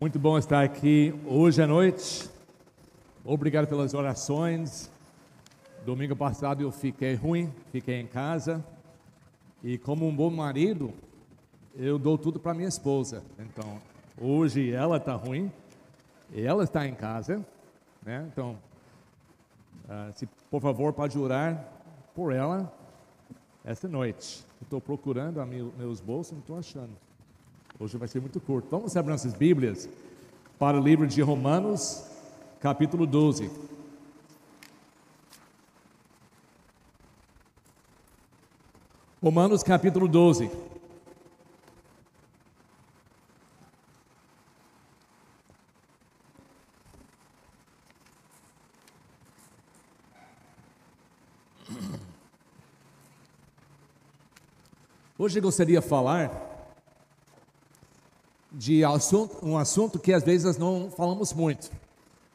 Muito bom estar aqui hoje à noite. Obrigado pelas orações. Domingo passado eu fiquei ruim, fiquei em casa. E como um bom marido, eu dou tudo para minha esposa. Então, hoje ela está ruim, ela está em casa, né? Então, uh, se por favor pode orar por ela esta noite. Estou procurando a meus bolsos, não estou achando. Hoje vai ser muito curto. Vamos abrir nossas Bíblias para o livro de Romanos, capítulo 12. Romanos, capítulo 12. Hoje eu gostaria de falar de assunto, um assunto que às vezes nós não falamos muito,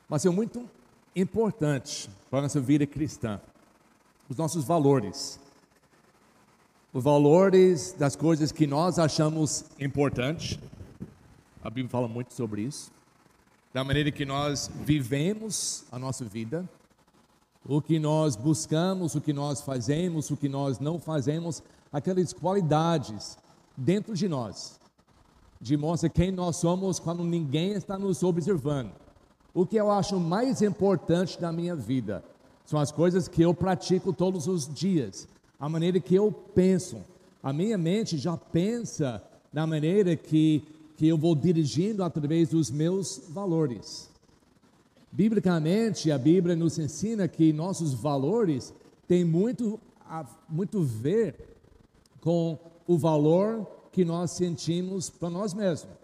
mas é muito importante para a nossa vida cristã. Os nossos valores. Os valores das coisas que nós achamos importantes. A Bíblia fala muito sobre isso. Da maneira que nós vivemos a nossa vida. O que nós buscamos, o que nós fazemos, o que nós não fazemos, aquelas qualidades dentro de nós demonstra quem nós somos quando ninguém está nos observando. O que eu acho mais importante na minha vida são as coisas que eu pratico todos os dias, a maneira que eu penso. A minha mente já pensa na maneira que, que eu vou dirigindo através dos meus valores. Biblicamente, a Bíblia nos ensina que nossos valores têm muito a muito ver com o valor que nós sentimos para nós mesmos,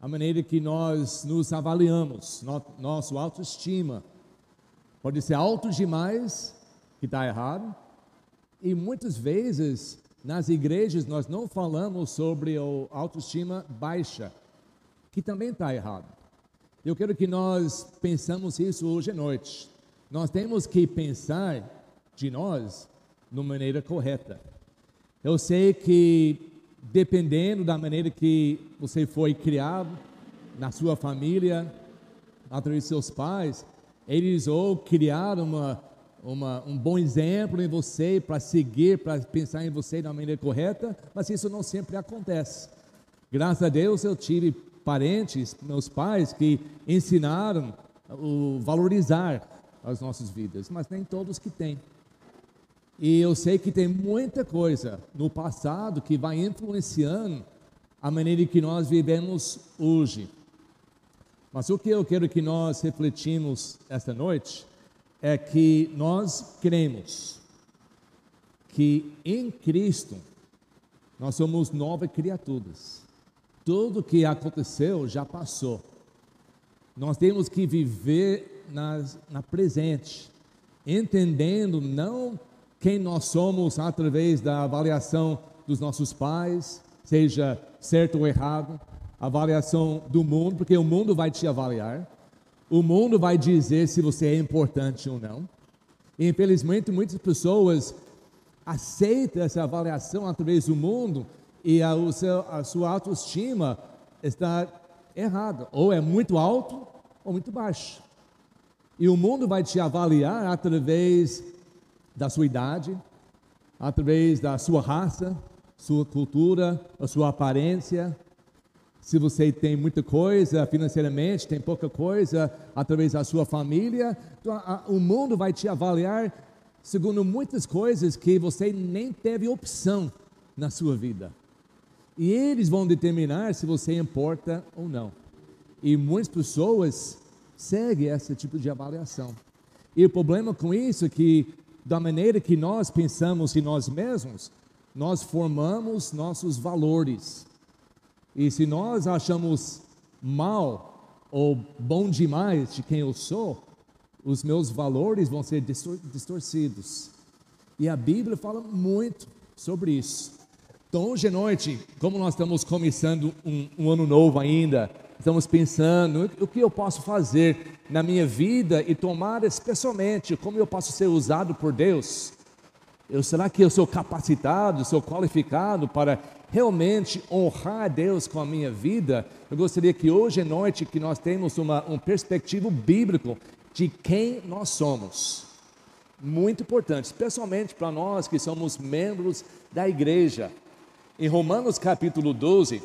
a maneira que nós nos avaliamos, no, nosso autoestima. Pode ser alto demais, que está errado, e muitas vezes nas igrejas nós não falamos sobre a autoestima baixa, que também está errado. Eu quero que nós pensamos isso hoje à noite. Nós temos que pensar de nós de maneira correta. Eu sei que dependendo da maneira que você foi criado, na sua família, através de seus pais, eles ou criaram uma, uma, um bom exemplo em você para seguir, para pensar em você da maneira correta, mas isso não sempre acontece. Graças a Deus eu tive parentes, meus pais, que ensinaram o valorizar as nossas vidas, mas nem todos que têm. E eu sei que tem muita coisa no passado que vai influenciando a maneira que nós vivemos hoje. Mas o que eu quero que nós refletimos esta noite é que nós cremos que em Cristo nós somos novas criaturas. Tudo que aconteceu já passou. Nós temos que viver na, na presente, entendendo não quem nós somos através da avaliação dos nossos pais, seja certo ou errado, avaliação do mundo, porque o mundo vai te avaliar, o mundo vai dizer se você é importante ou não. E, infelizmente, muitas pessoas aceitam essa avaliação através do mundo e a, seu, a sua autoestima está errada, ou é muito alto ou muito baixo. E o mundo vai te avaliar através da sua idade, através da sua raça, sua cultura, a sua aparência. Se você tem muita coisa financeiramente, tem pouca coisa, através da sua família, então, o mundo vai te avaliar segundo muitas coisas que você nem teve opção na sua vida. E eles vão determinar se você importa ou não. E muitas pessoas seguem esse tipo de avaliação. E o problema com isso é que da maneira que nós pensamos em nós mesmos, nós formamos nossos valores. E se nós achamos mal ou bom demais de quem eu sou, os meus valores vão ser distorcidos. E a Bíblia fala muito sobre isso. Então, hoje à noite, como nós estamos começando um, um ano novo ainda, estamos pensando o que eu posso fazer na minha vida e tomar especialmente como eu posso ser usado por Deus. Eu, será que eu sou capacitado, sou qualificado para realmente honrar Deus com a minha vida? Eu gostaria que hoje à noite que nós temos uma, um perspectivo bíblico de quem nós somos. Muito importante, especialmente para nós que somos membros da igreja. Em Romanos capítulo 12,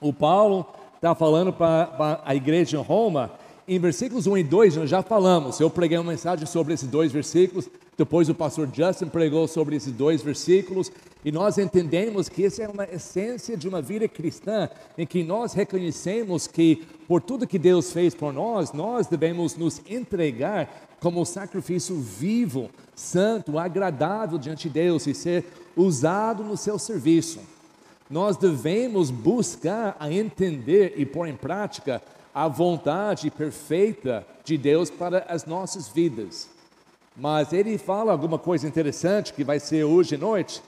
o Paulo está falando para a igreja em Roma, em versículos 1 e 2 nós já falamos, eu preguei uma mensagem sobre esses dois versículos, depois o pastor Justin pregou sobre esses dois versículos e nós entendemos que essa é uma essência de uma vida cristã em que nós reconhecemos que por tudo que Deus fez por nós, nós devemos nos entregar como sacrifício vivo, santo, agradável diante de Deus e ser usado no seu serviço. Nós devemos buscar a entender e pôr em prática a vontade perfeita de Deus para as nossas vidas. Mas ele fala alguma coisa interessante que vai ser hoje à noite,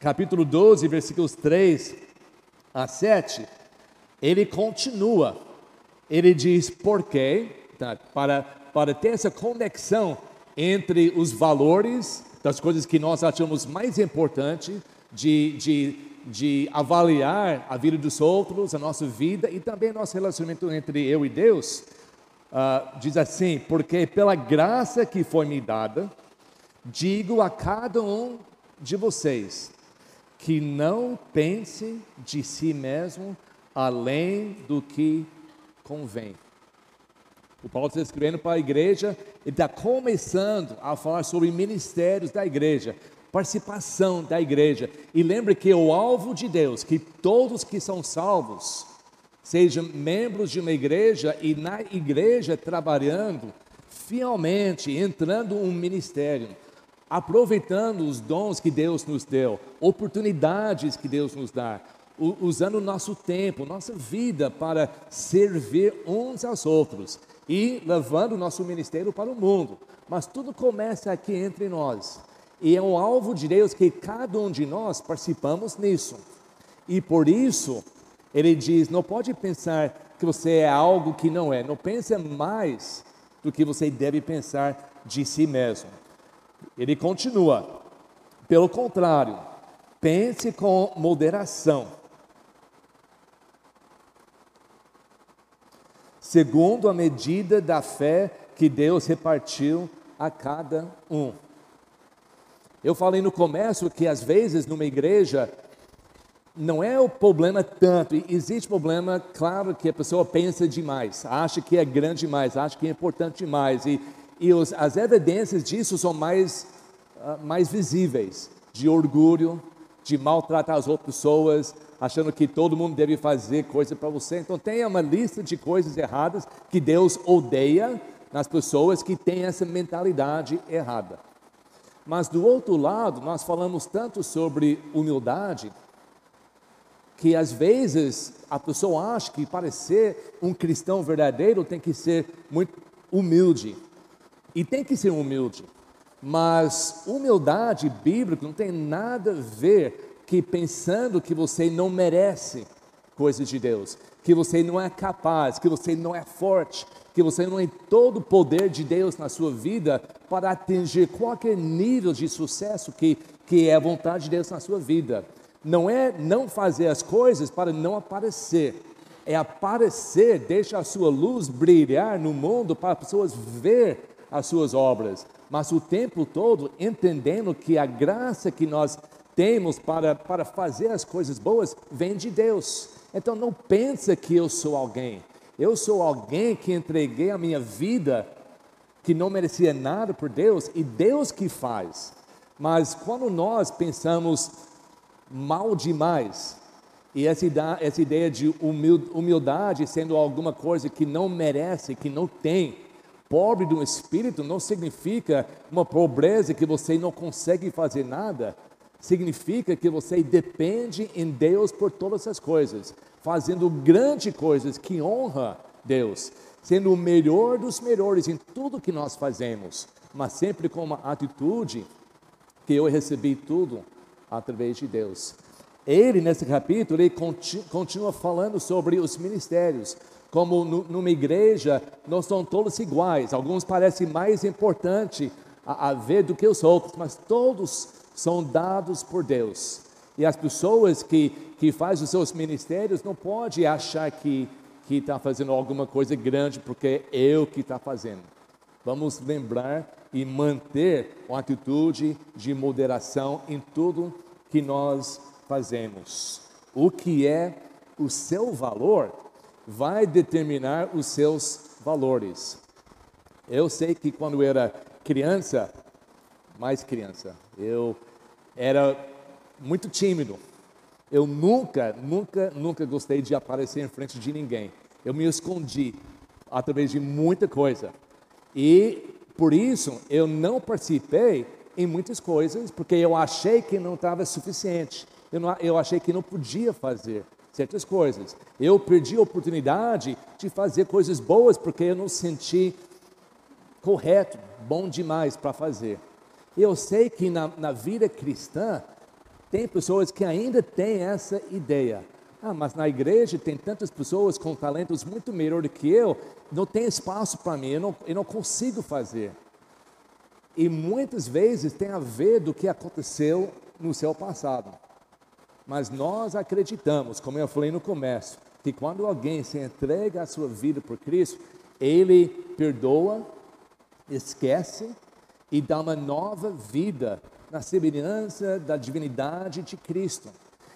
capítulo 12, versículos 3 a 7. Ele continua, ele diz porque, tá, para, para ter essa conexão entre os valores das coisas que nós achamos mais importantes de, de, de avaliar a vida dos outros, a nossa vida e também nosso relacionamento entre eu e Deus uh, diz assim: Porque pela graça que foi me dada, digo a cada um de vocês que não pense de si mesmo além do que convém. O Paulo está escrevendo para a igreja, ele está começando a falar sobre ministérios da igreja, participação da igreja. E lembre que o alvo de Deus, que todos que são salvos, sejam membros de uma igreja e na igreja trabalhando fielmente, entrando um ministério, aproveitando os dons que Deus nos deu, oportunidades que Deus nos dá, usando o nosso tempo, nossa vida para servir uns aos outros e levando o nosso ministério para o mundo. Mas tudo começa aqui entre nós. E é um alvo de Deus que cada um de nós participamos nisso. E por isso, ele diz: não pode pensar que você é algo que não é. Não pense mais do que você deve pensar de si mesmo. Ele continua: pelo contrário, pense com moderação. Segundo a medida da fé que Deus repartiu a cada um. Eu falei no começo que às vezes numa igreja não é o problema tanto, existe problema, claro, que a pessoa pensa demais, acha que é grande demais, acha que é importante demais, e, e os, as evidências disso são mais, uh, mais visíveis, de orgulho, de maltratar as outras pessoas, achando que todo mundo deve fazer coisa para você. Então tenha uma lista de coisas erradas que Deus odeia nas pessoas que têm essa mentalidade errada. Mas do outro lado, nós falamos tanto sobre humildade, que às vezes a pessoa acha que para ser um cristão verdadeiro tem que ser muito humilde. E tem que ser humilde. Mas humildade bíblica não tem nada a ver que pensando que você não merece coisas de Deus, que você não é capaz, que você não é forte, que você não tem todo o poder de Deus na sua vida para atingir qualquer nível de sucesso que, que é a vontade de Deus na sua vida. Não é não fazer as coisas para não aparecer, é aparecer, deixa a sua luz brilhar no mundo para as pessoas ver as suas obras, mas o tempo todo entendendo que a graça que nós temos para, para fazer as coisas boas vem de Deus. Então não pensa que eu sou alguém. Eu sou alguém que entreguei a minha vida que não merecia nada por Deus e Deus que faz. Mas quando nós pensamos mal demais. E essa ideia, de humildade sendo alguma coisa que não merece, que não tem. Pobre do espírito não significa uma pobreza que você não consegue fazer nada. Significa que você depende em Deus por todas essas coisas, fazendo grandes coisas que honra Deus, sendo o melhor dos melhores em tudo que nós fazemos, mas sempre com uma atitude que eu recebi tudo através de Deus. Ele, nesse capítulo, ele continua falando sobre os ministérios. Como numa igreja, não são todos iguais. Alguns parecem mais importantes a, a ver do que os outros, mas todos são dados por Deus. E as pessoas que, que fazem os seus ministérios não podem achar que está fazendo alguma coisa grande porque é eu que está fazendo. Vamos lembrar e manter uma atitude de moderação em tudo que nós fazemos. O que é o seu valor vai determinar os seus valores. Eu sei que quando eu era criança, mais criança, eu era muito tímido. Eu nunca, nunca, nunca gostei de aparecer em frente de ninguém. Eu me escondi através de muita coisa. E por isso eu não participei em muitas coisas, porque eu achei que não estava suficiente. Eu, não, eu achei que não podia fazer certas coisas. Eu perdi a oportunidade de fazer coisas boas porque eu não senti correto, bom demais para fazer. Eu sei que na, na vida cristã tem pessoas que ainda têm essa ideia. Ah, mas na igreja tem tantas pessoas com talentos muito melhor do que eu, não tem espaço para mim, eu não, eu não consigo fazer. E muitas vezes tem a ver do que aconteceu no seu passado. Mas nós acreditamos, como eu falei no começo, que quando alguém se entrega a sua vida por Cristo, ele perdoa, esquece e dá uma nova vida na semelhança da divindade de Cristo.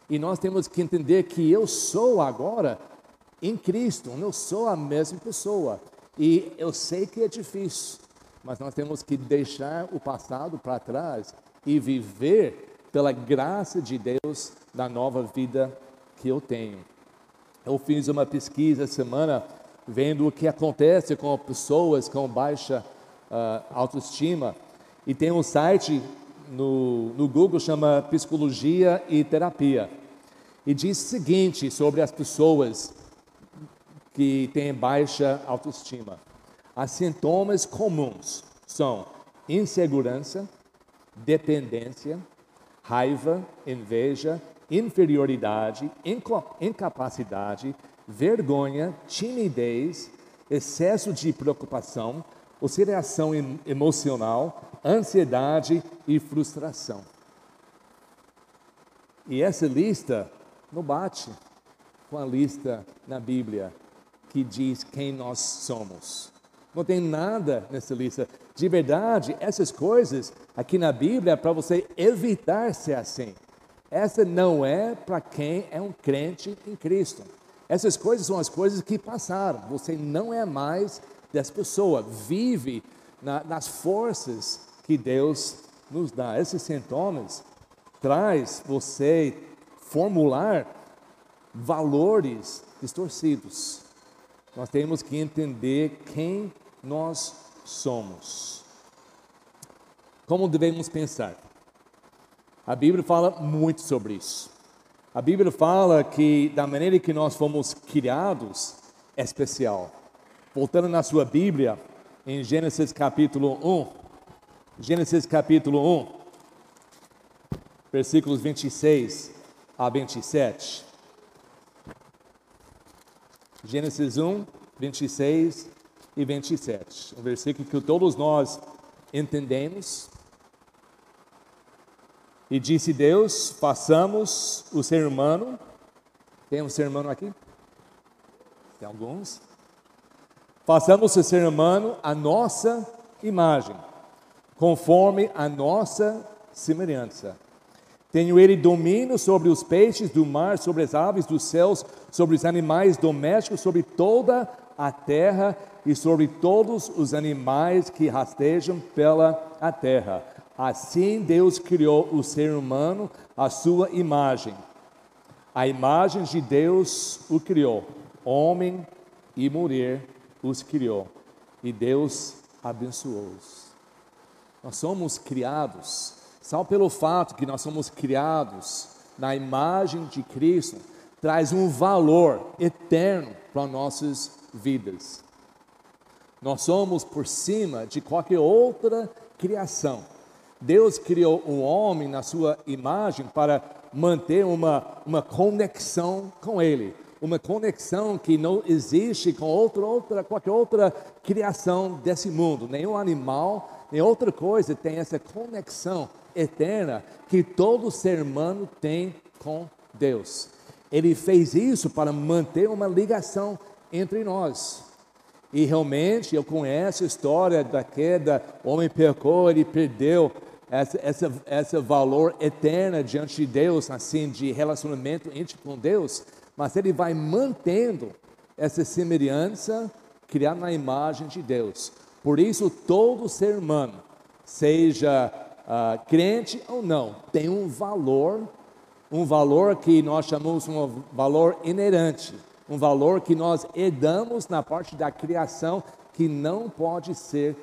E nós temos que entender que eu sou agora em Cristo, eu sou a mesma pessoa. E eu sei que é difícil, mas nós temos que deixar o passado para trás e viver pela graça de Deus na nova vida que eu tenho. Eu fiz uma pesquisa semana vendo o que acontece com pessoas com baixa uh, autoestima e tem um site no, no Google chama Psicologia e Terapia. E diz o seguinte sobre as pessoas que têm baixa autoestima. As sintomas comuns são insegurança, dependência, raiva, inveja, inferioridade, incapacidade, vergonha, timidez, excesso de preocupação, oscilação emocional, ansiedade e frustração. E essa lista não bate com a lista na Bíblia que diz quem nós somos. Não tem nada nessa lista. De verdade, essas coisas aqui na Bíblia é para você evitar ser assim. Essa não é para quem é um crente em Cristo. Essas coisas são as coisas que passaram. Você não é mais dessa pessoa. Vive na, nas forças que Deus nos dá. Esses sintomas traz você formular valores distorcidos. Nós temos que entender quem nós somos. Como devemos pensar? A Bíblia fala muito sobre isso. A Bíblia fala que da maneira que nós fomos criados é especial. Voltando na sua Bíblia, em Gênesis capítulo 1, Gênesis capítulo 1, versículos 26 a 27. Gênesis 1, 26 e 27. Um versículo que todos nós entendemos. E disse Deus: façamos o ser humano. Tem um ser humano aqui? Tem alguns? Façamos o ser humano a nossa imagem, conforme a nossa semelhança. Tenho ele domínio sobre os peixes do mar, sobre as aves dos céus, sobre os animais domésticos, sobre toda a terra e sobre todos os animais que rastejam pela a terra. Assim Deus criou o ser humano à sua imagem. A imagem de Deus o criou, homem e mulher os criou, e Deus abençoou-os. Nós somos criados, só pelo fato que nós somos criados na imagem de Cristo, traz um valor eterno para nossas vidas. Nós somos por cima de qualquer outra criação. Deus criou o homem na sua imagem para manter uma, uma conexão com Ele uma conexão que não existe com outra, outra, qualquer outra criação desse mundo. Nenhum animal, nem outra coisa tem essa conexão eterna que todo ser humano tem com Deus. Ele fez isso para manter uma ligação entre nós. E realmente eu conheço a história da queda, o homem pecou, ele perdeu essa, essa, esse valor eterno diante de Deus, assim, de relacionamento íntimo com Deus, mas ele vai mantendo essa semelhança criada na imagem de Deus. Por isso, todo ser humano, seja uh, crente ou não, tem um valor, um valor que nós chamamos um valor inerente um valor que nós herdamos na parte da criação que não pode ser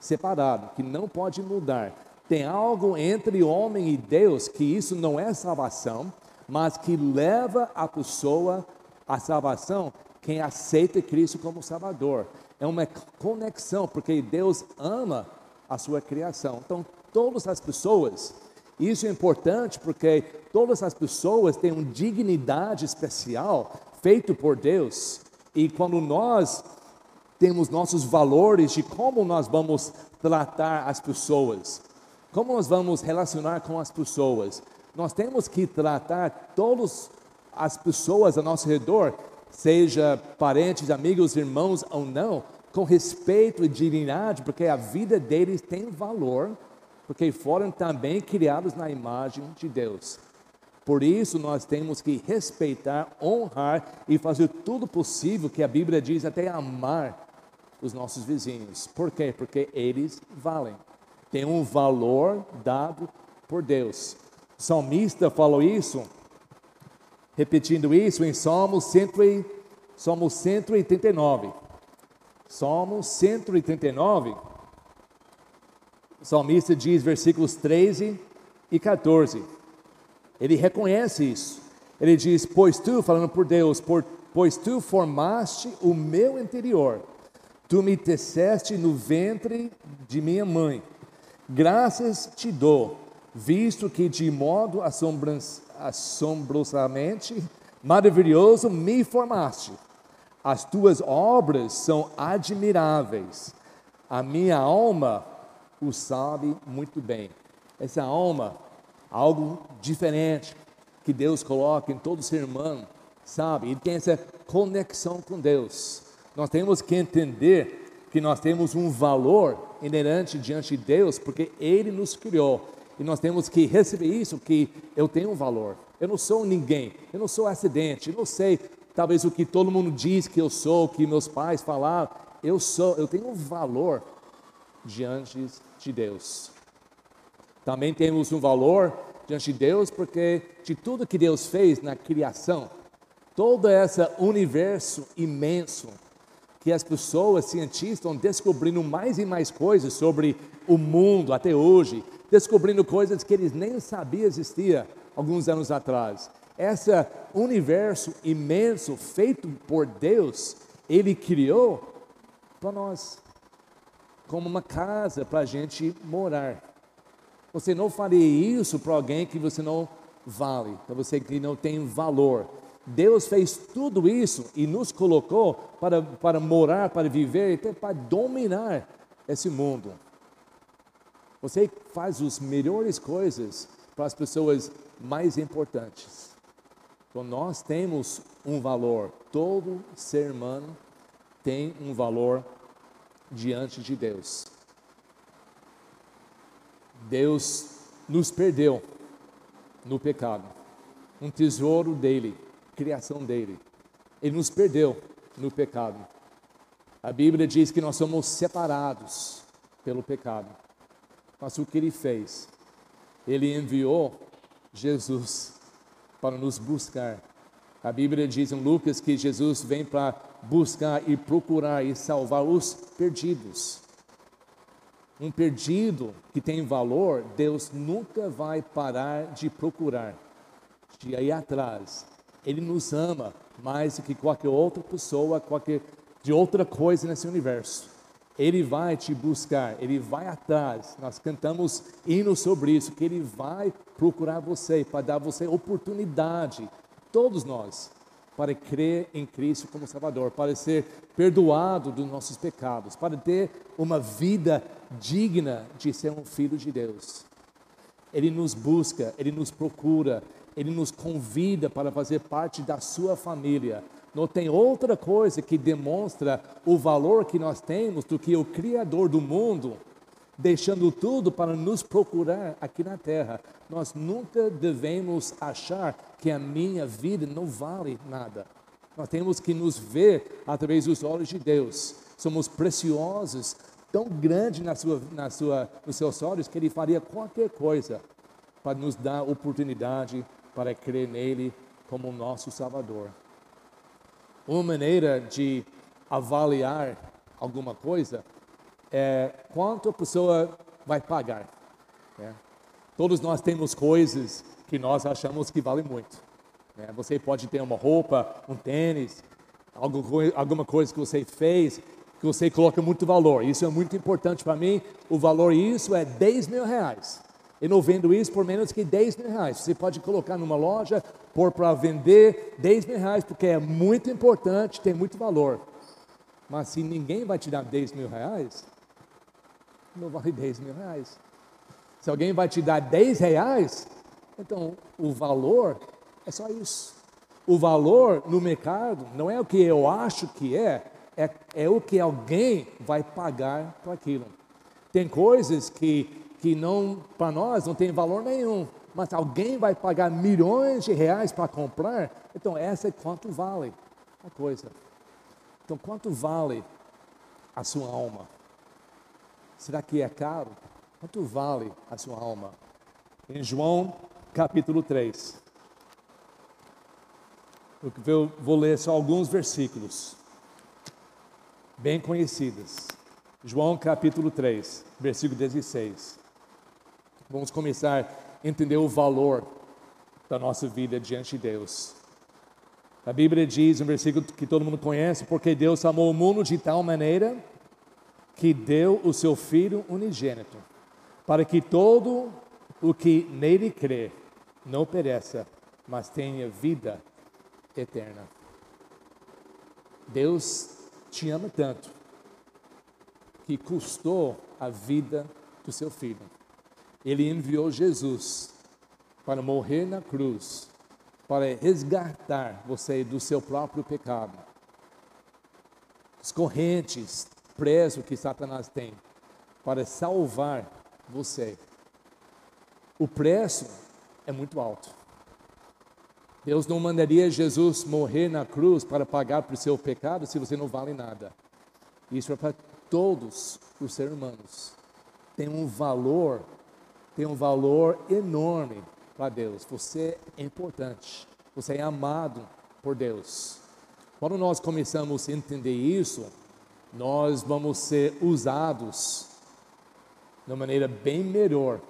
separado, que não pode mudar. Tem algo entre homem e Deus que isso não é salvação, mas que leva a pessoa à salvação quem aceita Cristo como Salvador. É uma conexão, porque Deus ama a sua criação. Então, todas as pessoas, isso é importante porque todas as pessoas têm uma dignidade especial feito por Deus, e quando nós temos nossos valores de como nós vamos tratar as pessoas, como nós vamos relacionar com as pessoas, nós temos que tratar todas as pessoas ao nosso redor, seja parentes, amigos, irmãos ou não, com respeito e dignidade, porque a vida deles tem valor, porque foram também criados na imagem de Deus. Por isso nós temos que respeitar, honrar e fazer tudo possível que a Bíblia diz até amar os nossos vizinhos. Por quê? Porque eles valem. Tem um valor dado por Deus. Salmista falou isso, repetindo isso em Salmos, 100, Salmos 139. Salmos 139. O salmista diz, versículos 13 e 14. Ele reconhece isso. Ele diz: Pois tu, falando por Deus, por, pois tu formaste o meu interior, tu me teceste no ventre de minha mãe. Graças te dou, visto que de modo assombrosamente maravilhoso me formaste. As tuas obras são admiráveis. A minha alma o sabe muito bem. Essa alma algo diferente que Deus coloca em todo ser humano, sabe? Ele tem essa conexão com Deus. Nós temos que entender que nós temos um valor inerente diante de Deus, porque Ele nos criou. E nós temos que receber isso, que eu tenho um valor. Eu não sou ninguém, eu não sou acidente, eu não sei talvez o que todo mundo diz que eu sou, o que meus pais falaram. Eu sou, eu tenho um valor diante de Deus. Também temos um valor diante de Deus, porque de tudo que Deus fez na criação, todo esse universo imenso, que as pessoas, cientistas, estão descobrindo mais e mais coisas sobre o mundo até hoje, descobrindo coisas que eles nem sabiam existia alguns anos atrás. Esse universo imenso feito por Deus, Ele criou para nós, como uma casa para a gente morar. Você não faria isso para alguém que você não vale, para você que não tem valor. Deus fez tudo isso e nos colocou para, para morar, para viver, até para dominar esse mundo. Você faz as melhores coisas para as pessoas mais importantes. Então nós temos um valor, todo ser humano tem um valor diante de Deus. Deus nos perdeu no pecado. Um tesouro dele, criação dele. Ele nos perdeu no pecado. A Bíblia diz que nós somos separados pelo pecado. Mas o que ele fez? Ele enviou Jesus para nos buscar. A Bíblia diz em Lucas que Jesus vem para buscar e procurar e salvar os perdidos um perdido que tem valor, Deus nunca vai parar de procurar, de ir atrás. Ele nos ama mais do que qualquer outra pessoa, qualquer de outra coisa nesse universo. Ele vai te buscar, ele vai atrás. Nós cantamos hinos sobre isso, que ele vai procurar você para dar você oportunidade, todos nós, para crer em Cristo como Salvador, para ser perdoado dos nossos pecados, para ter uma vida digna de ser um filho de Deus. Ele nos busca, ele nos procura, ele nos convida para fazer parte da sua família. Não tem outra coisa que demonstra o valor que nós temos do que o Criador do mundo deixando tudo para nos procurar aqui na terra. Nós nunca devemos achar que a minha vida não vale nada. Nós temos que nos ver através dos olhos de Deus. Somos preciosos, tão grande na sua, na sua, nos seus olhos que Ele faria qualquer coisa para nos dar oportunidade para crer nele como nosso Salvador. Uma maneira de avaliar alguma coisa é quanto a pessoa vai pagar. Né? Todos nós temos coisas que nós achamos que valem muito. Né? Você pode ter uma roupa, um tênis, alguma coisa que você fez que você coloca muito valor. Isso é muito importante para mim. O valor isso é 10 mil reais. Eu não vendo isso por menos que 10 mil reais. Você pode colocar numa loja, pôr para vender 10 mil reais, porque é muito importante, tem muito valor. Mas se ninguém vai te dar 10 mil reais, não vale 10 mil reais. Se alguém vai te dar 10 reais, então o valor é só isso. O valor no mercado não é o que eu acho que é, é, é o que alguém vai pagar por aquilo. Tem coisas que, que não, para nós, não tem valor nenhum, mas alguém vai pagar milhões de reais para comprar, então essa é quanto vale a coisa. Então, quanto vale a sua alma? Será que é caro? Quanto vale a sua alma? Em João capítulo 3. Eu vou ler só alguns versículos, bem conhecidos. João capítulo 3, versículo 16. Vamos começar a entender o valor da nossa vida diante de Deus. A Bíblia diz, um versículo que todo mundo conhece, porque Deus amou o mundo de tal maneira que deu o seu Filho unigênito, para que todo o que nele crê não pereça, mas tenha vida eterna. Deus te ama tanto que custou a vida do seu filho. Ele enviou Jesus para morrer na cruz, para resgatar você do seu próprio pecado. As correntes preso que Satanás tem para salvar você. O preço é muito alto. Deus não mandaria Jesus morrer na cruz para pagar por seu pecado se você não vale nada. Isso é para todos os seres humanos. Tem um valor, tem um valor enorme para Deus. Você é importante. Você é amado por Deus. Quando nós começamos a entender isso, nós vamos ser usados de uma maneira bem melhor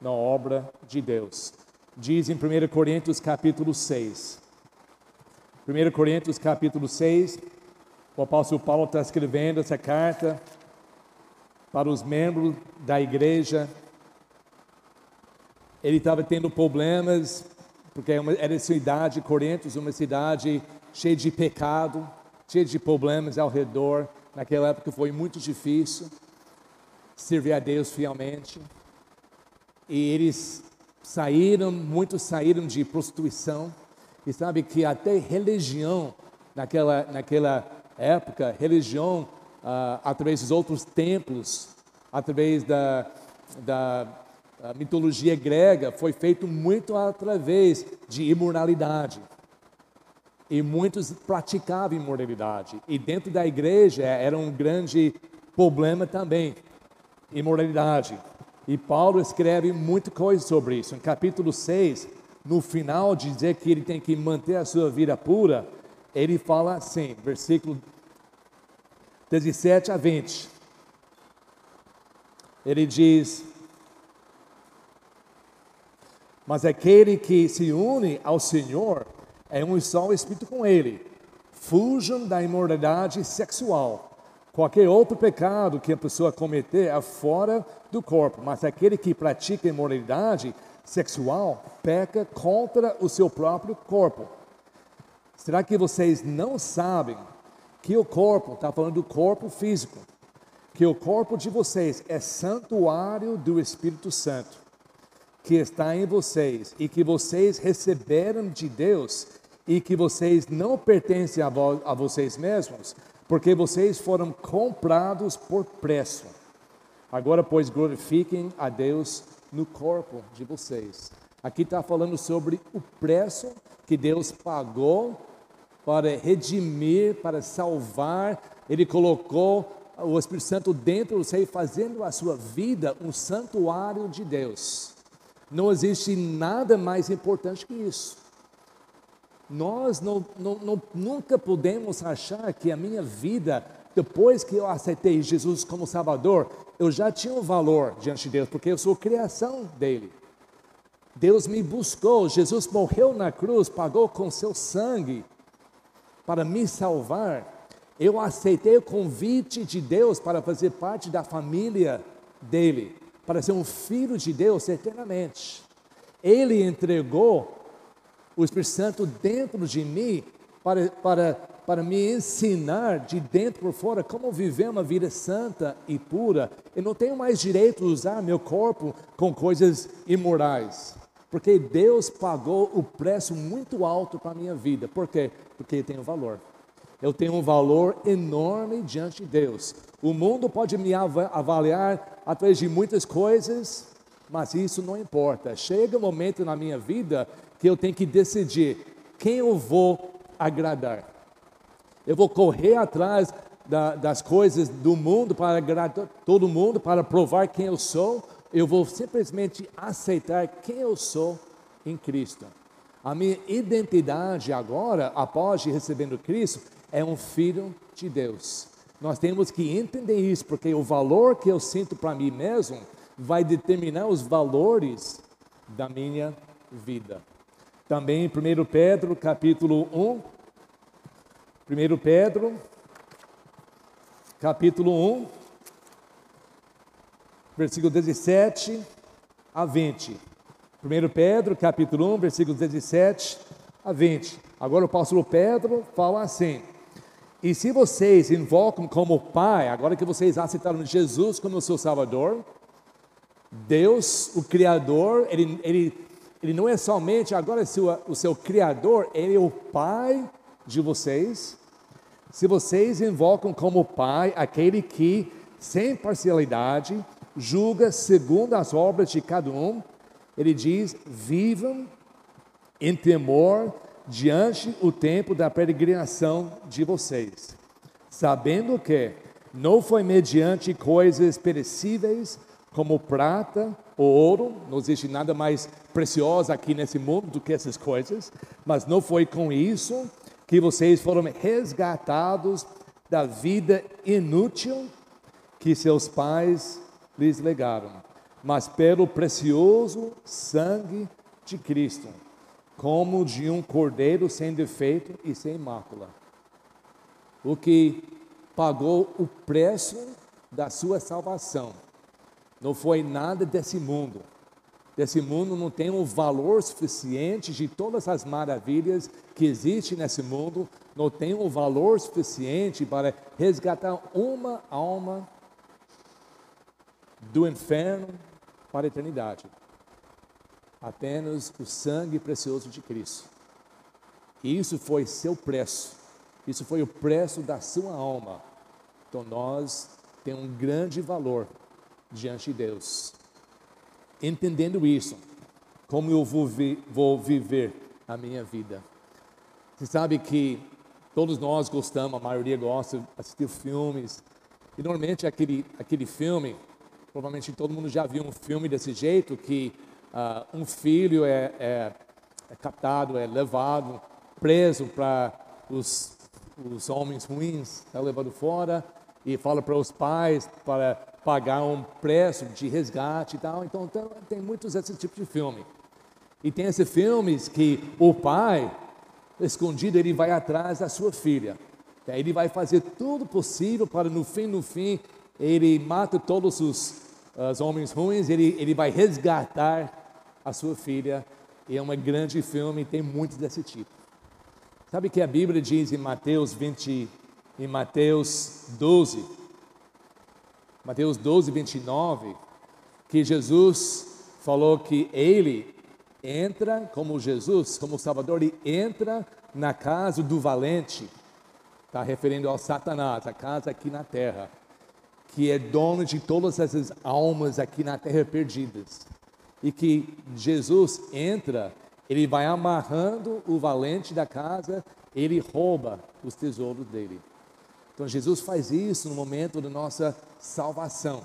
na obra de Deus. Diz em 1 Coríntios capítulo 6. 1 Coríntios capítulo 6, o apóstolo Paulo está escrevendo essa carta para os membros da igreja. Ele estava tendo problemas, porque era cidade, Coríntios, uma cidade cheia de pecado, cheia de problemas ao redor. Naquela época foi muito difícil servir a Deus fielmente. E eles saíram, muitos saíram de prostituição. E sabe que até religião, naquela, naquela época, religião, ah, através dos outros templos, através da, da mitologia grega, foi feito muito através de imoralidade e muitos praticavam imoralidade. E dentro da igreja era um grande problema também, imoralidade. E Paulo escreve muita coisa sobre isso. Em capítulo 6, no final dizer que ele tem que manter a sua vida pura, ele fala assim, versículo 17 a 20. Ele diz: Mas aquele que se une ao Senhor é um só espírito com ele. Fujam da imoralidade sexual. Qualquer outro pecado que a pessoa cometer é fora do corpo, mas aquele que pratica imoralidade sexual peca contra o seu próprio corpo. Será que vocês não sabem que o corpo, está falando do corpo físico, que o corpo de vocês é santuário do Espírito Santo, que está em vocês e que vocês receberam de Deus e que vocês não pertencem a, vo a vocês mesmos, porque vocês foram comprados por preço. Agora, pois, glorifiquem a Deus no corpo de vocês. Aqui está falando sobre o preço que Deus pagou para redimir, para salvar. Ele colocou o Espírito Santo dentro de você, fazendo a sua vida um santuário de Deus. Não existe nada mais importante que isso. Nós não, não, não, nunca podemos achar que a minha vida, depois que eu aceitei Jesus como Salvador, eu já tinha um valor diante de Deus, porque eu sou criação dele. Deus me buscou, Jesus morreu na cruz, pagou com seu sangue para me salvar. Eu aceitei o convite de Deus para fazer parte da família dele, para ser um filho de Deus eternamente. Ele entregou o Espírito Santo dentro de mim para, para, para me ensinar de dentro por fora como viver uma vida santa e pura. Eu não tenho mais direito de usar meu corpo com coisas imorais. Porque Deus pagou o preço muito alto para a minha vida. Por quê? Porque tem um valor eu tenho um valor enorme diante de Deus. O mundo pode me avaliar através de muitas coisas, mas isso não importa. Chega um momento na minha vida que eu tenho que decidir quem eu vou agradar. Eu vou correr atrás da, das coisas do mundo para agradar todo mundo, para provar quem eu sou. Eu vou simplesmente aceitar quem eu sou em Cristo. A minha identidade agora, após recebendo Cristo, é um filho de Deus. Nós temos que entender isso, porque o valor que eu sinto para mim mesmo vai determinar os valores da minha vida. Também em 1 Pedro, capítulo 1, 1 Pedro, capítulo 1, versículo 17 a 20. 1 Pedro, capítulo 1, versículo 17 a 20. Agora o apóstolo Pedro fala assim: e se vocês invocam como Pai, agora que vocês aceitaram Jesus como seu Salvador, Deus, o Criador, Ele, ele, ele não é somente agora o seu Criador, Ele é o Pai de vocês. Se vocês invocam como Pai aquele que, sem parcialidade, julga segundo as obras de cada um, Ele diz: vivam em temor diante o tempo da peregrinação de vocês, sabendo que não foi mediante coisas perecíveis, como prata ou ouro, não existe nada mais precioso aqui nesse mundo do que essas coisas, mas não foi com isso que vocês foram resgatados da vida inútil que seus pais lhes legaram, mas pelo precioso sangue de Cristo como de um cordeiro sem defeito e sem mácula. O que pagou o preço da sua salvação. Não foi nada desse mundo. Desse mundo não tem o um valor suficiente de todas as maravilhas que existem nesse mundo, não tem o um valor suficiente para resgatar uma alma do inferno para a eternidade apenas o sangue precioso de Cristo. E isso foi seu preço, isso foi o preço da sua alma. Então nós temos um grande valor diante de Deus. Entendendo isso, como eu vou, vi, vou viver a minha vida. Você sabe que todos nós gostamos, a maioria gosta de assistir filmes. E normalmente aquele, aquele filme, provavelmente todo mundo já viu um filme desse jeito, que uh, um filho é, é, é, captado, é levado, preso para os, os homens ruins, é levado fora e fala para os pais para pagar um preço de resgate e tal. Então tem, tem muitos desses tipos de filme. E tem esses filmes que o pai, escondido, ele vai atrás da sua filha. Ele vai fazer tudo possível para no fim, no fim, ele mata todos os, os homens ruins, ele, ele vai resgatar a sua filha. E é um grande filme, tem muitos desse tipo. Sabe que a Bíblia diz em Mateus 20, em Mateus 12, Mateus 12, 29, que Jesus falou que ele entra como Jesus, como Salvador, ele entra na casa do valente, está referindo ao Satanás, a casa aqui na terra, que é dono de todas essas almas aqui na terra perdidas. E que Jesus entra, ele vai amarrando o valente da casa, ele rouba os tesouros dele. Então Jesus faz isso no momento da nossa salvação.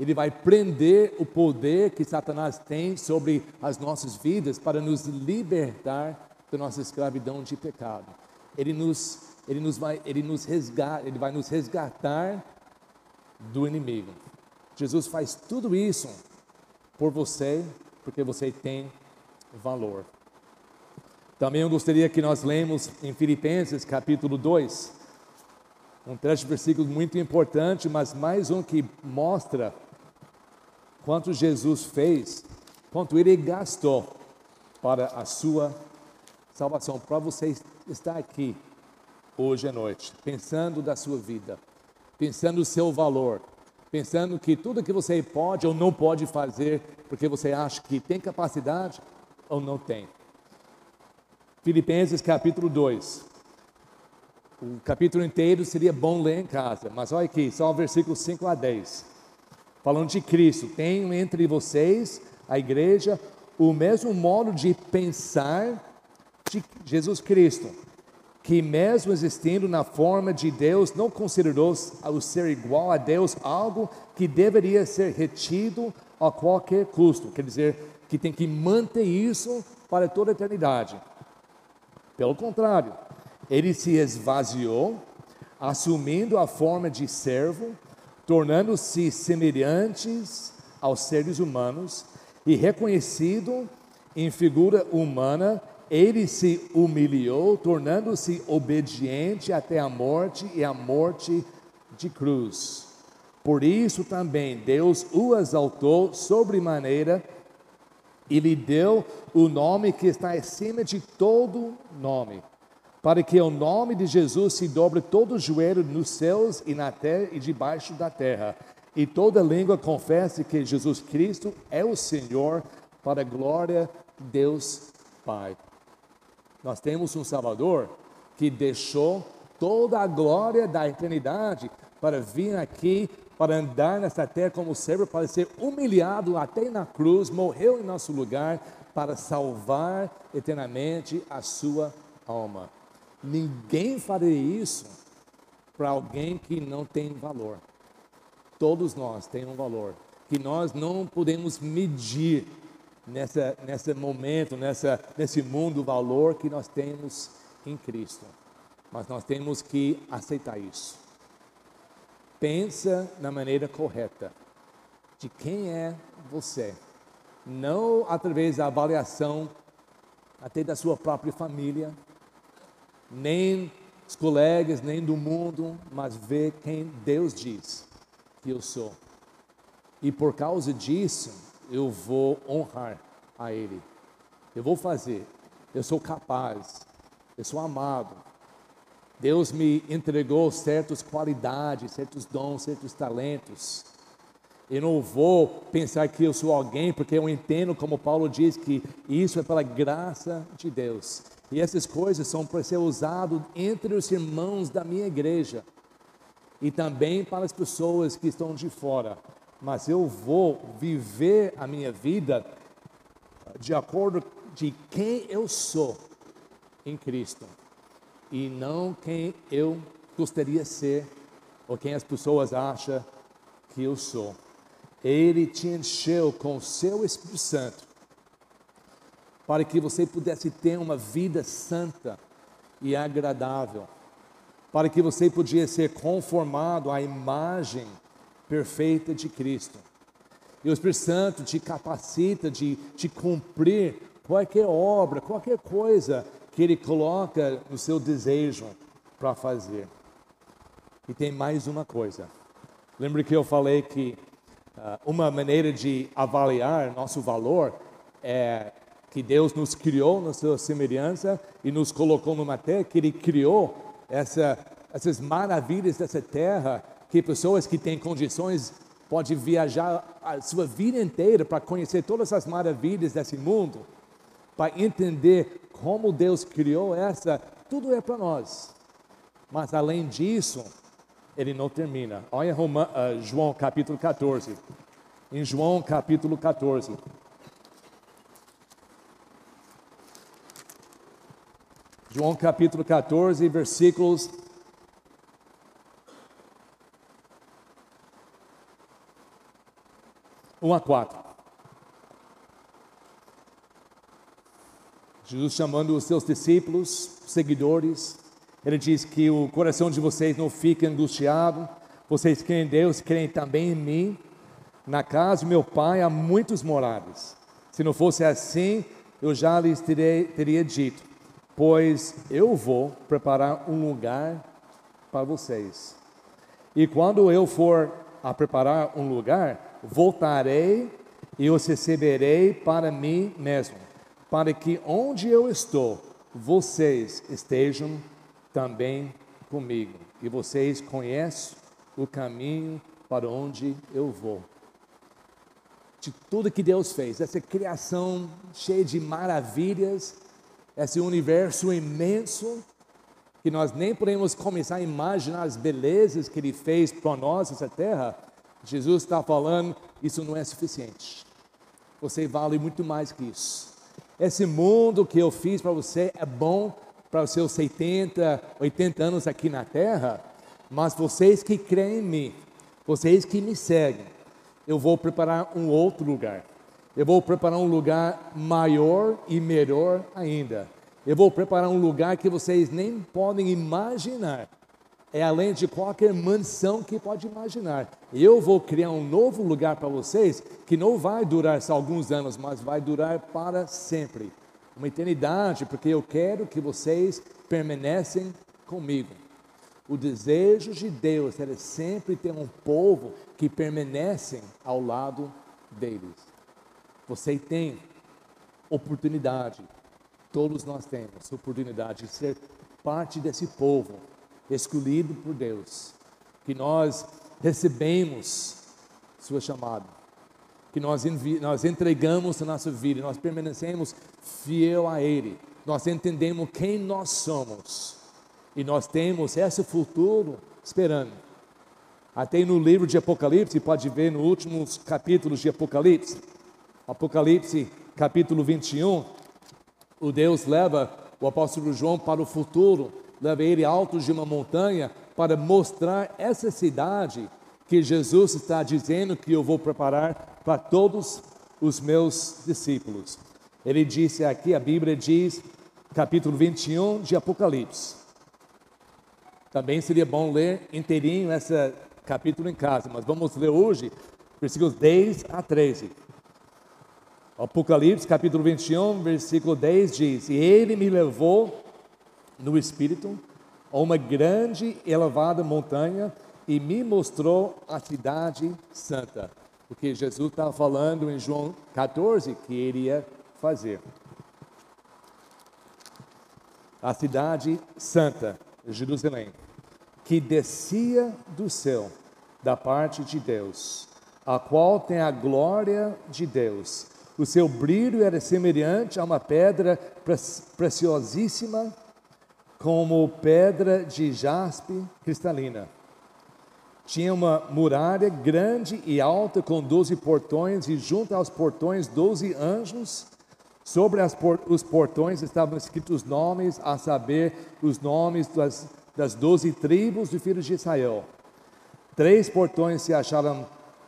Ele vai prender o poder que Satanás tem sobre as nossas vidas para nos libertar da nossa escravidão de pecado. Ele nos, ele nos vai, ele nos resgata, ele vai nos resgatar do inimigo. Jesus faz tudo isso por você, porque você tem valor. Também eu gostaria que nós lemos em Filipenses capítulo 2, um trecho de versículo muito importante, mas mais um que mostra quanto Jesus fez, quanto ele gastou para a sua salvação, para você estar aqui hoje à noite, pensando da sua vida, pensando o seu valor, pensando que tudo que você pode ou não pode fazer, porque você acha que tem capacidade ou não tem. Filipenses capítulo 2, o capítulo inteiro seria bom ler em casa, mas olha aqui, só o versículo 5 a 10. Falando de Cristo, tenho entre vocês, a igreja, o mesmo modo de pensar de Jesus Cristo, que mesmo existindo na forma de Deus, não considerou o ser igual a Deus algo que deveria ser retido a qualquer custo. Quer dizer, que tem que manter isso para toda a eternidade. Pelo contrário, ele se esvaziou, assumindo a forma de servo, tornando-se semelhantes aos seres humanos e reconhecido em figura humana, ele se humilhou, tornando-se obediente até a morte e a morte de cruz. Por isso também Deus o exaltou sobremaneira e lhe deu o nome que está acima de todo nome para que o nome de Jesus se dobre todo o joelho nos céus e na terra e debaixo da terra, e toda língua confesse que Jesus Cristo é o Senhor, para a glória de Deus Pai. Nós temos um Salvador que deixou toda a glória da eternidade para vir aqui, para andar nessa terra como servo, para ser humilhado até na cruz, morreu em nosso lugar, para salvar eternamente a sua alma. Ninguém faria isso para alguém que não tem valor. Todos nós temos um valor que nós não podemos medir nessa nesse momento, nessa nesse mundo o valor que nós temos em Cristo. Mas nós temos que aceitar isso. Pensa na maneira correta de quem é você, não através da avaliação até da sua própria família, nem os colegas, nem do mundo, mas ver quem Deus diz que eu sou. E por causa disso, eu vou honrar a Ele. Eu vou fazer. Eu sou capaz. Eu sou amado. Deus me entregou certas qualidades, certos dons, certos talentos. Eu não vou pensar que eu sou alguém, porque eu entendo, como Paulo diz, que isso é pela graça de Deus. E essas coisas são para ser usado entre os irmãos da minha igreja e também para as pessoas que estão de fora. Mas eu vou viver a minha vida de acordo de quem eu sou em Cristo e não quem eu gostaria ser ou quem as pessoas acham que eu sou. Ele te encheu com o seu Espírito Santo para que você pudesse ter uma vida santa e agradável, para que você pudesse ser conformado à imagem perfeita de Cristo. E o Espírito Santo te capacita de, de cumprir qualquer obra, qualquer coisa que Ele coloca no seu desejo para fazer. E tem mais uma coisa. Lembra que eu falei que uh, uma maneira de avaliar nosso valor é que Deus nos criou na sua semelhança e nos colocou numa terra que Ele criou essa, essas maravilhas dessa terra que pessoas que têm condições pode viajar a sua vida inteira para conhecer todas as maravilhas desse mundo, para entender como Deus criou essa, tudo é para nós. Mas além disso, ele não termina. Olha Roma, uh, João capítulo 14. Em João capítulo 14. João capítulo 14, versículos um a quatro. Jesus chamando os seus discípulos, seguidores, ele diz que o coração de vocês não fique angustiado, vocês creem em Deus, creem também em mim. Na casa do meu pai há muitos morados. Se não fosse assim, eu já lhes terei, teria dito, pois eu vou preparar um lugar para vocês. E quando eu for a preparar um lugar, voltarei e os receberei para mim mesmo, para que onde eu estou, vocês estejam também comigo. E vocês conhecem o caminho para onde eu vou. De tudo que Deus fez, essa criação cheia de maravilhas, esse universo imenso, que nós nem podemos começar a imaginar as belezas que Ele fez para nós, essa terra, Jesus está falando, isso não é suficiente. Você vale muito mais que isso. Esse mundo que eu fiz para você é bom para os seus 70, 80 anos aqui na terra, mas vocês que creem em mim, vocês que me seguem, eu vou preparar um outro lugar. Eu vou preparar um lugar maior e melhor ainda. Eu vou preparar um lugar que vocês nem podem imaginar. É além de qualquer mansão que pode imaginar. Eu vou criar um novo lugar para vocês que não vai durar só alguns anos, mas vai durar para sempre uma eternidade, porque eu quero que vocês permanecem comigo. O desejo de Deus é sempre ter um povo que permanecem ao lado deles. Você tem oportunidade, todos nós temos oportunidade de ser parte desse povo escolhido por Deus, que nós recebemos sua chamada que nós, nós entregamos a nossa vida, nós permanecemos fiel a Ele, nós entendemos quem nós somos e nós temos esse futuro esperando. Até no livro de Apocalipse, pode ver nos últimos capítulos de Apocalipse, Apocalipse capítulo 21, o Deus leva o apóstolo João para o futuro, leva ele alto de uma montanha para mostrar essa cidade que Jesus está dizendo que eu vou preparar para todos os meus discípulos. Ele disse aqui, a Bíblia diz, capítulo 21 de Apocalipse. Também seria bom ler inteirinho esse capítulo em casa, mas vamos ler hoje, versículos 10 a 13. Apocalipse, capítulo 21, versículo 10 diz: E ele me levou no espírito a uma grande elevada montanha e me mostrou a cidade santa o que Jesus estava falando em João 14 que ele ia fazer. A cidade santa, Jerusalém, que descia do céu da parte de Deus, a qual tem a glória de Deus. O seu brilho era semelhante a uma pedra preciosíssima, como pedra de jaspe cristalina tinha uma muralha grande e alta com doze portões, e junto aos portões doze anjos. Sobre por, os portões estavam escritos nomes, a saber, os nomes das, das doze tribos de filhos de Israel. Três portões se acharam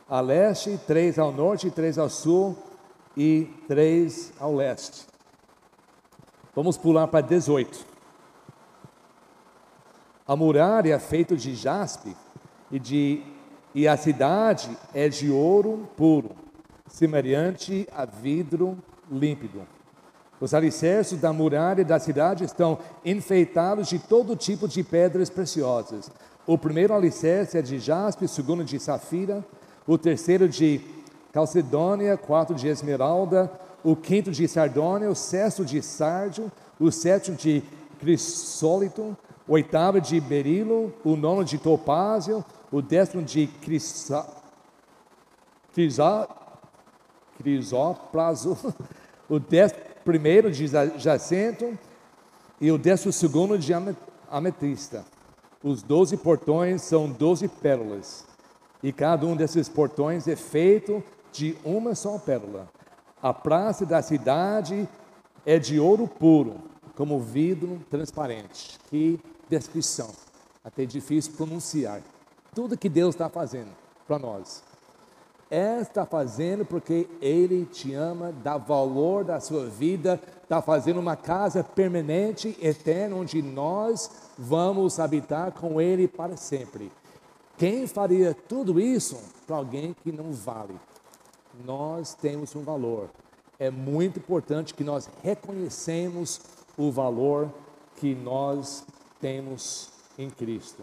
a leste, três ao norte, três ao sul e três ao leste. Vamos pular para 18. A muralha feita de jaspe e, de, e a cidade é de ouro puro, semelhante a vidro límpido. Os alicerces da muralha da cidade estão enfeitados de todo tipo de pedras preciosas. O primeiro alicerce é de jaspe, o segundo de safira, o terceiro de calcedônia, quarto de esmeralda, o quinto de sardônia, o sexto de sárdio, o sétimo de crisólito, oitavo de berilo, o nono de topázio, o décimo de crisó, crisópraso, o décimo primeiro de jacento e o décimo segundo de ametista. Os doze portões são doze pérolas, e cada um desses portões é feito de uma só pérola. A praça da cidade é de ouro puro, como vidro transparente. Que descrição, até difícil pronunciar. Tudo que Deus está fazendo para nós. É, está fazendo porque Ele te ama, dá valor da sua vida, está fazendo uma casa permanente, eterna, onde nós vamos habitar com Ele para sempre. Quem faria tudo isso para alguém que não vale? Nós temos um valor. É muito importante que nós reconhecemos o valor que nós temos em Cristo.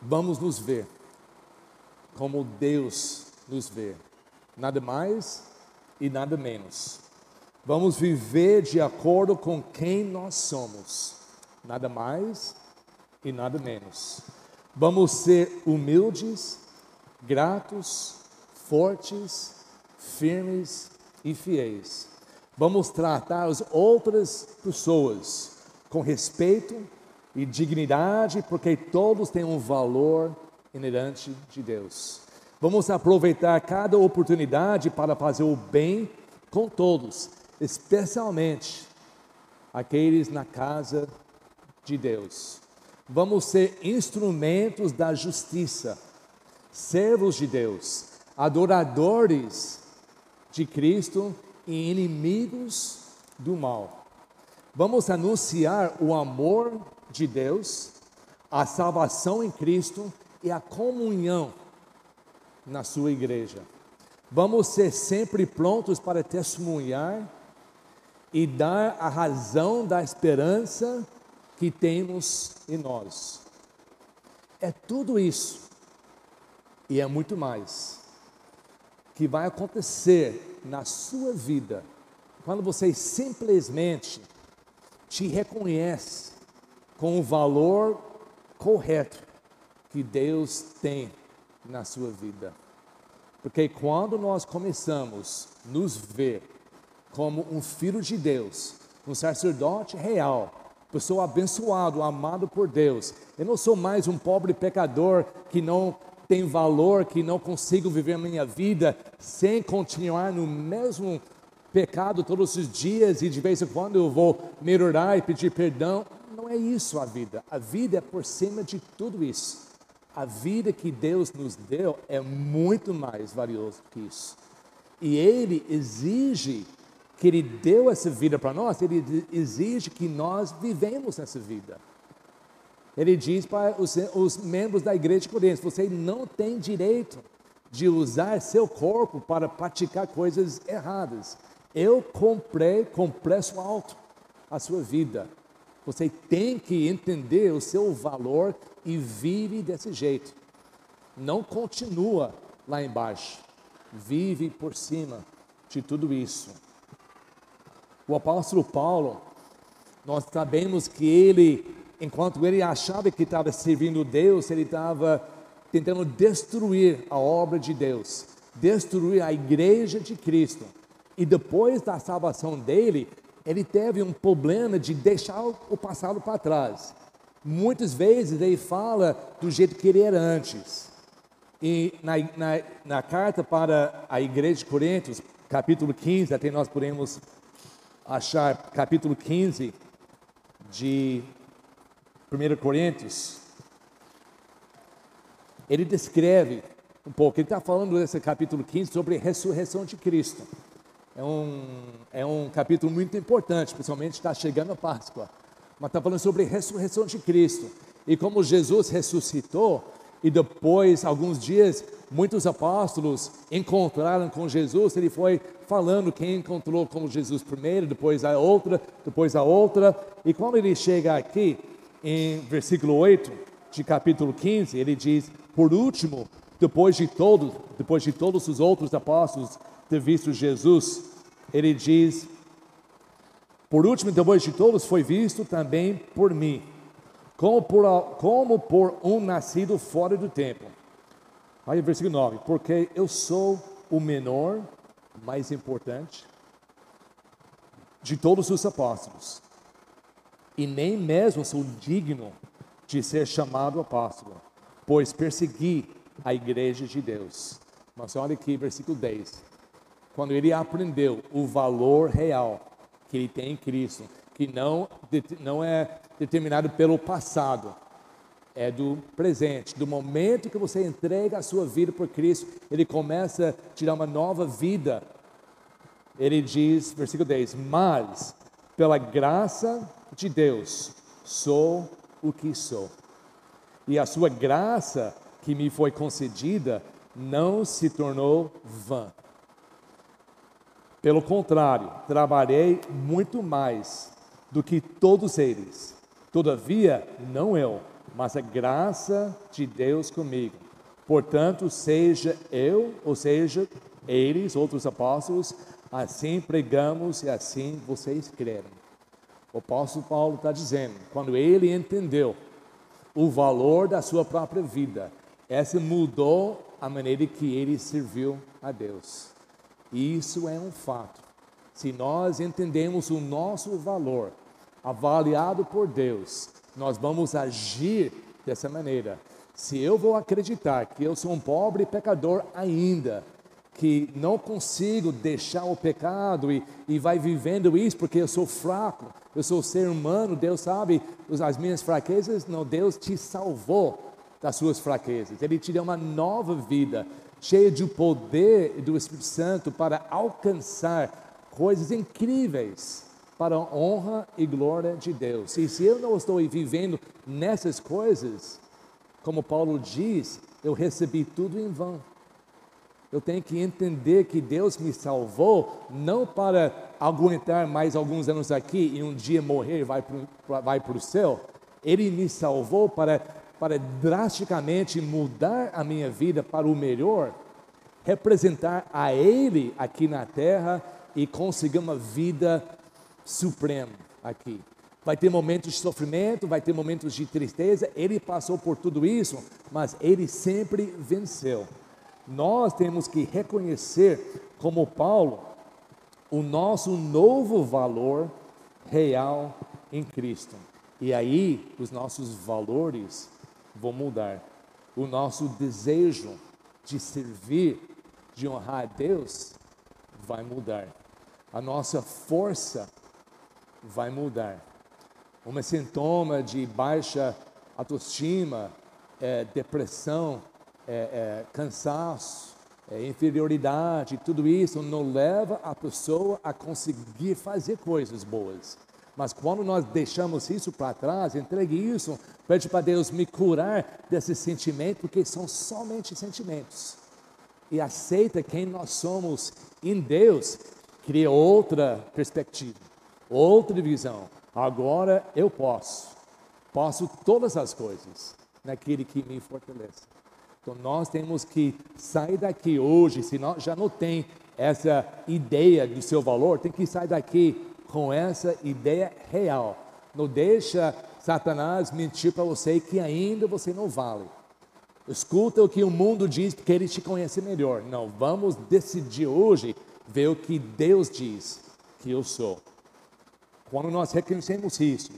Vamos nos ver como Deus nos vê, nada mais e nada menos. Vamos viver de acordo com quem nós somos, nada mais e nada menos. Vamos ser humildes, gratos, fortes, firmes e fiéis. Vamos tratar as outras pessoas com respeito e dignidade, porque todos têm um valor inerente de Deus. Vamos aproveitar cada oportunidade para fazer o bem com todos, especialmente aqueles na casa de Deus. Vamos ser instrumentos da justiça, servos de Deus, adoradores de Cristo e inimigos do mal. Vamos anunciar o amor de Deus, a salvação em Cristo e a comunhão na sua igreja. Vamos ser sempre prontos para testemunhar e dar a razão da esperança que temos em nós. É tudo isso e é muito mais que vai acontecer na sua vida quando você simplesmente te reconhece com o valor correto que Deus tem na sua vida. Porque quando nós começamos a nos ver como um filho de Deus, um sacerdote real, pessoa abençoado, amado por Deus, eu não sou mais um pobre pecador que não tem valor, que não consigo viver a minha vida sem continuar no mesmo pecado todos os dias e de vez em quando eu vou melhorar e pedir perdão. Não é isso a vida. A vida é por cima de tudo isso. A vida que Deus nos deu é muito mais valioso que isso. E Ele exige que Ele deu essa vida para nós, Ele exige que nós vivemos essa vida. Ele diz para os, os membros da igreja de Coríntios: você não tem direito de usar seu corpo para praticar coisas erradas. Eu comprei com preço alto a sua vida. Você tem que entender o seu valor e vive desse jeito. Não continua lá embaixo. Vive por cima de tudo isso. O apóstolo Paulo, nós sabemos que ele, enquanto ele achava que estava servindo Deus, ele estava tentando destruir a obra de Deus, destruir a igreja de Cristo. E depois da salvação dele, ele teve um problema de deixar o passado para trás. Muitas vezes ele fala do jeito que ele era antes. E na, na, na carta para a igreja de Coríntios, capítulo 15, até nós podemos achar capítulo 15 de 1 Coríntios, ele descreve um pouco, ele está falando nesse capítulo 15 sobre a ressurreição de Cristo. É um, é um capítulo muito importante, principalmente está chegando a Páscoa mas está falando sobre a ressurreição de Cristo. E como Jesus ressuscitou, e depois, alguns dias, muitos apóstolos encontraram com Jesus, ele foi falando quem encontrou com Jesus primeiro, depois a outra, depois a outra. E quando ele chega aqui, em versículo 8 de capítulo 15, ele diz: Por último, depois de todos, depois de todos os outros apóstolos ter visto Jesus, ele diz por último, depois de todos, foi visto também por mim, como por, como por um nascido fora do tempo. Aí, versículo 9: Porque eu sou o menor, mais importante, de todos os apóstolos, e nem mesmo sou digno de ser chamado apóstolo, pois persegui a igreja de Deus. Mas olha aqui, versículo 10. Quando ele aprendeu o valor real que ele tem em Cristo, que não, não é determinado pelo passado, é do presente, do momento que você entrega a sua vida por Cristo, ele começa a te dar uma nova vida. Ele diz, versículo 10: Mas, pela graça de Deus, sou o que sou. E a sua graça que me foi concedida não se tornou vã. Pelo contrário, trabalhei muito mais do que todos eles. Todavia, não eu, mas a graça de Deus comigo. Portanto, seja eu, ou seja, eles, outros apóstolos, assim pregamos e assim vocês creram. O apóstolo Paulo está dizendo, quando ele entendeu o valor da sua própria vida, essa mudou a maneira que ele serviu a Deus. Isso é um fato. Se nós entendemos o nosso valor, avaliado por Deus, nós vamos agir dessa maneira. Se eu vou acreditar que eu sou um pobre pecador ainda, que não consigo deixar o pecado e, e vai vivendo isso porque eu sou fraco, eu sou ser humano, Deus sabe as minhas fraquezas, não, Deus te salvou das suas fraquezas, Ele te deu uma nova vida, cheia de poder do Espírito Santo para alcançar coisas incríveis para a honra e glória de Deus. E se eu não estou vivendo nessas coisas, como Paulo diz, eu recebi tudo em vão. Eu tenho que entender que Deus me salvou não para aguentar mais alguns anos aqui e um dia morrer vai para vai o céu. Ele me salvou para, para drasticamente mudar a minha vida para o melhor, representar a Ele aqui na terra e conseguir uma vida supremo aqui. Vai ter momentos de sofrimento, vai ter momentos de tristeza. Ele passou por tudo isso, mas ele sempre venceu. Nós temos que reconhecer, como Paulo, o nosso novo valor real em Cristo. E aí os nossos valores vão mudar. O nosso desejo de servir, de honrar a Deus, vai mudar. A nossa força vai mudar. Um sintoma de baixa autoestima, é, depressão, é, é, cansaço, é, inferioridade, tudo isso não leva a pessoa a conseguir fazer coisas boas. Mas quando nós deixamos isso para trás, entregue isso, pede para Deus me curar desse sentimento, porque são somente sentimentos. E aceita quem nós somos em Deus, cria outra perspectiva outra visão. Agora eu posso, posso todas as coisas naquele que me fortalece. Então nós temos que sair daqui hoje, se nós já não tem essa ideia do seu valor, tem que sair daqui com essa ideia real. Não deixa Satanás mentir para você que ainda você não vale. Escuta o que o mundo diz porque ele te conhece melhor. Não, vamos decidir hoje ver o que Deus diz que eu sou. Quando nós reconhecemos isso,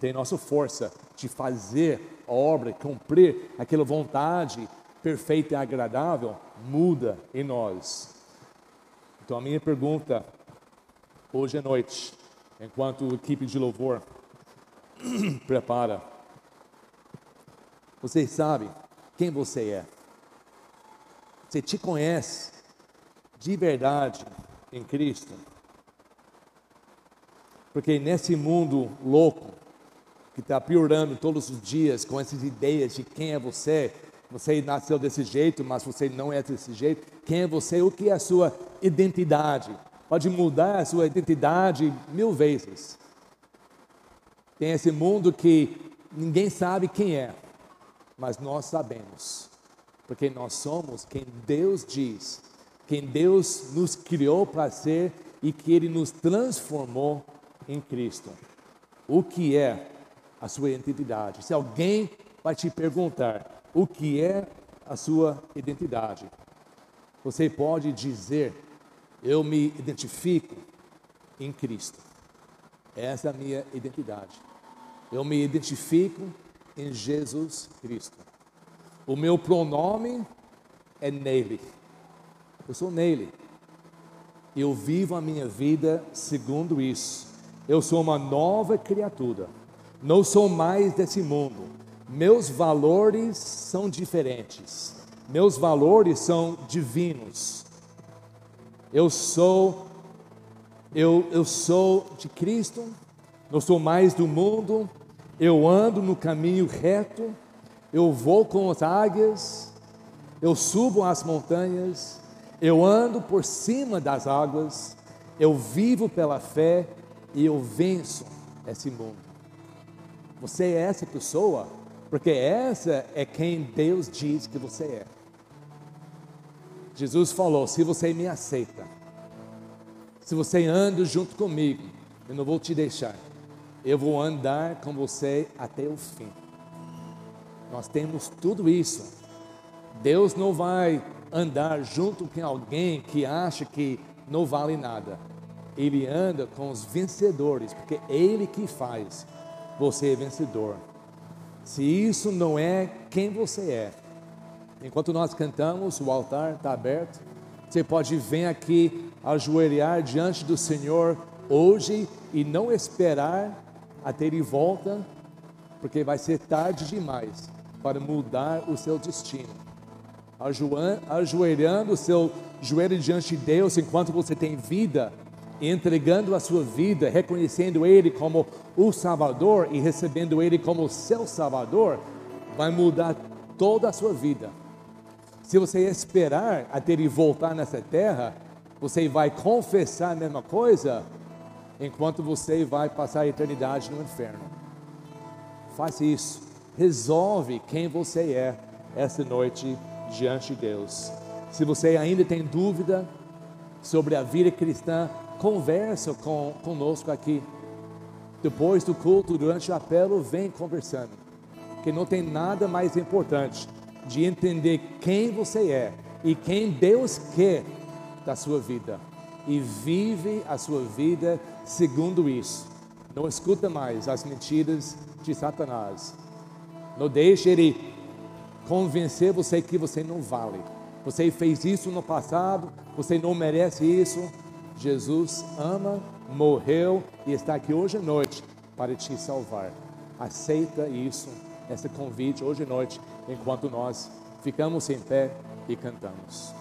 tem nossa força de fazer obra, cumprir aquela vontade perfeita e agradável, muda em nós. Então a minha pergunta hoje à noite, enquanto a equipe de louvor prepara, você sabe quem você é? Você te conhece de verdade em Cristo? Porque nesse mundo louco, que está piorando todos os dias com essas ideias de quem é você, você nasceu desse jeito, mas você não é desse jeito, quem é você, o que é a sua identidade? Pode mudar a sua identidade mil vezes. Tem esse mundo que ninguém sabe quem é, mas nós sabemos, porque nós somos quem Deus diz, quem Deus nos criou para ser e que Ele nos transformou em Cristo. O que é a sua identidade? Se alguém vai te perguntar o que é a sua identidade. Você pode dizer: Eu me identifico em Cristo. Essa é a minha identidade. Eu me identifico em Jesus Cristo. O meu pronome é nele. Eu sou nele. Eu vivo a minha vida segundo isso. Eu sou uma nova criatura. Não sou mais desse mundo. Meus valores são diferentes. Meus valores são divinos. Eu sou eu, eu sou de Cristo, não sou mais do mundo, eu ando no caminho reto, eu vou com as águias, eu subo as montanhas, eu ando por cima das águas, eu vivo pela fé e eu venço esse mundo. Você é essa pessoa, porque essa é quem Deus diz que você é. Jesus falou: se você me aceita, se você anda junto comigo, eu não vou te deixar. Eu vou andar com você até o fim. Nós temos tudo isso. Deus não vai andar junto com alguém que acha que não vale nada. Ele anda com os vencedores, porque é Ele que faz você vencedor. Se isso não é quem você é, enquanto nós cantamos, o altar está aberto. Você pode vir aqui ajoelhar diante do Senhor hoje e não esperar até Ele volta, porque vai ser tarde demais para mudar o seu destino. Ajoelhando o seu joelho diante de Deus enquanto você tem vida, entregando a sua vida, reconhecendo Ele como o Salvador e recebendo Ele como seu Salvador, vai mudar toda a sua vida. Se você esperar até ele voltar nessa terra, você vai confessar a mesma coisa, enquanto você vai passar a eternidade no inferno. Faça isso. Resolve quem você é essa noite diante de Deus. Se você ainda tem dúvida sobre a vida cristã, conversa com, conosco aqui. Depois do culto, durante o apelo, vem conversando. Que não tem nada mais importante de entender quem você é e quem Deus quer da sua vida e vive a sua vida segundo isso. Não escuta mais as mentiras de Satanás. Não deixe ele convencer você que você não vale. Você fez isso no passado, você não merece isso. Jesus ama, morreu e está aqui hoje à noite para te salvar. Aceita isso, esse convite hoje à noite enquanto nós ficamos em pé e cantamos.